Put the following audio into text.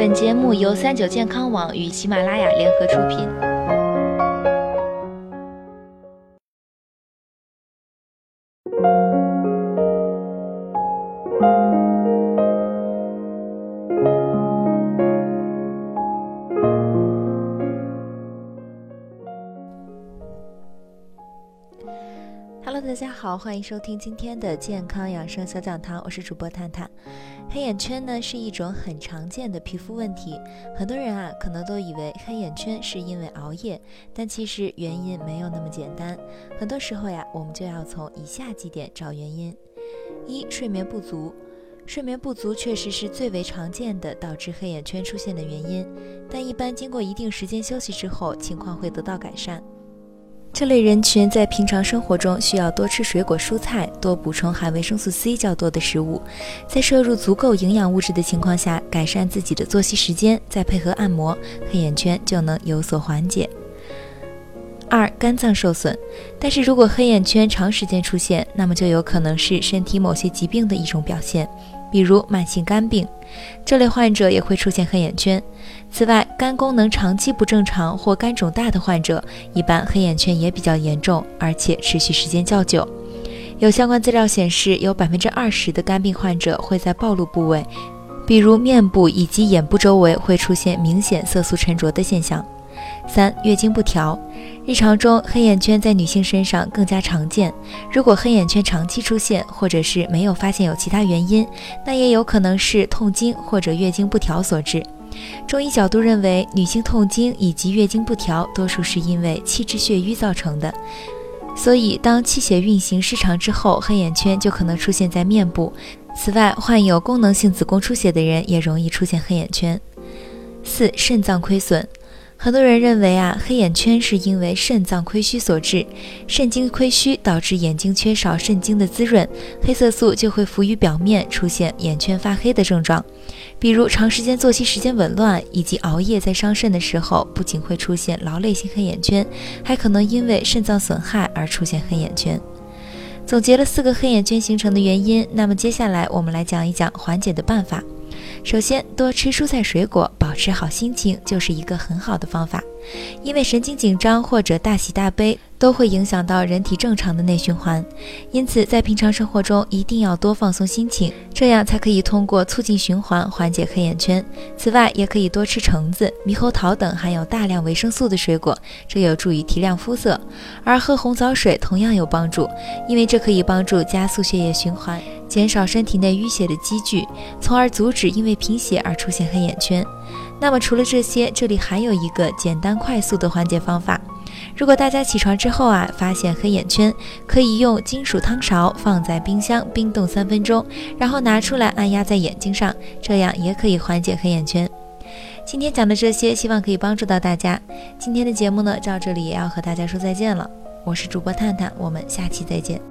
本节目由三九健康网与喜马拉雅联合出品。大家好，欢迎收听今天的健康养生小讲堂，我是主播探探。黑眼圈呢是一种很常见的皮肤问题，很多人啊可能都以为黑眼圈是因为熬夜，但其实原因没有那么简单。很多时候呀，我们就要从以下几点找原因：一、睡眠不足。睡眠不足确实是最为常见的导致黑眼圈出现的原因，但一般经过一定时间休息之后，情况会得到改善。这类人群在平常生活中需要多吃水果蔬菜，多补充含维生素 C 较多的食物，在摄入足够营养物质的情况下，改善自己的作息时间，再配合按摩，黑眼圈就能有所缓解。二、肝脏受损，但是如果黑眼圈长时间出现，那么就有可能是身体某些疾病的一种表现。比如慢性肝病，这类患者也会出现黑眼圈。此外，肝功能长期不正常或肝肿大的患者，一般黑眼圈也比较严重，而且持续时间较久。有相关资料显示，有百分之二十的肝病患者会在暴露部位，比如面部以及眼部周围，会出现明显色素沉着的现象。三、月经不调。日常中，黑眼圈在女性身上更加常见。如果黑眼圈长期出现，或者是没有发现有其他原因，那也有可能是痛经或者月经不调所致。中医角度认为，女性痛经以及月经不调，多数是因为气滞血瘀造成的。所以，当气血运行失常之后，黑眼圈就可能出现在面部。此外，患有功能性子宫出血的人也容易出现黑眼圈。四、肾脏亏损。很多人认为啊，黑眼圈是因为肾脏亏虚所致，肾精亏虚导致眼睛缺少肾精的滋润，黑色素就会浮于表面，出现眼圈发黑的症状。比如长时间作息时间紊乱以及熬夜在伤肾的时候，不仅会出现劳累性黑眼圈，还可能因为肾脏损害而出现黑眼圈。总结了四个黑眼圈形成的原因，那么接下来我们来讲一讲缓解的办法。首先，多吃蔬菜水果，保持好心情就是一个很好的方法。因为神经紧张或者大喜大悲。都会影响到人体正常的内循环，因此在平常生活中一定要多放松心情，这样才可以通过促进循环缓解黑眼圈。此外，也可以多吃橙子、猕猴桃等含有大量维生素的水果，这有助于提亮肤色。而喝红枣水同样有帮助，因为这可以帮助加速血液循环，减少身体内淤血的积聚，从而阻止因为贫血而出现黑眼圈。那么除了这些，这里还有一个简单快速的缓解方法。如果大家起床之后啊，发现黑眼圈，可以用金属汤勺放在冰箱冰冻三分钟，然后拿出来按压在眼睛上，这样也可以缓解黑眼圈。今天讲的这些，希望可以帮助到大家。今天的节目呢，到这里也要和大家说再见了。我是主播探探，我们下期再见。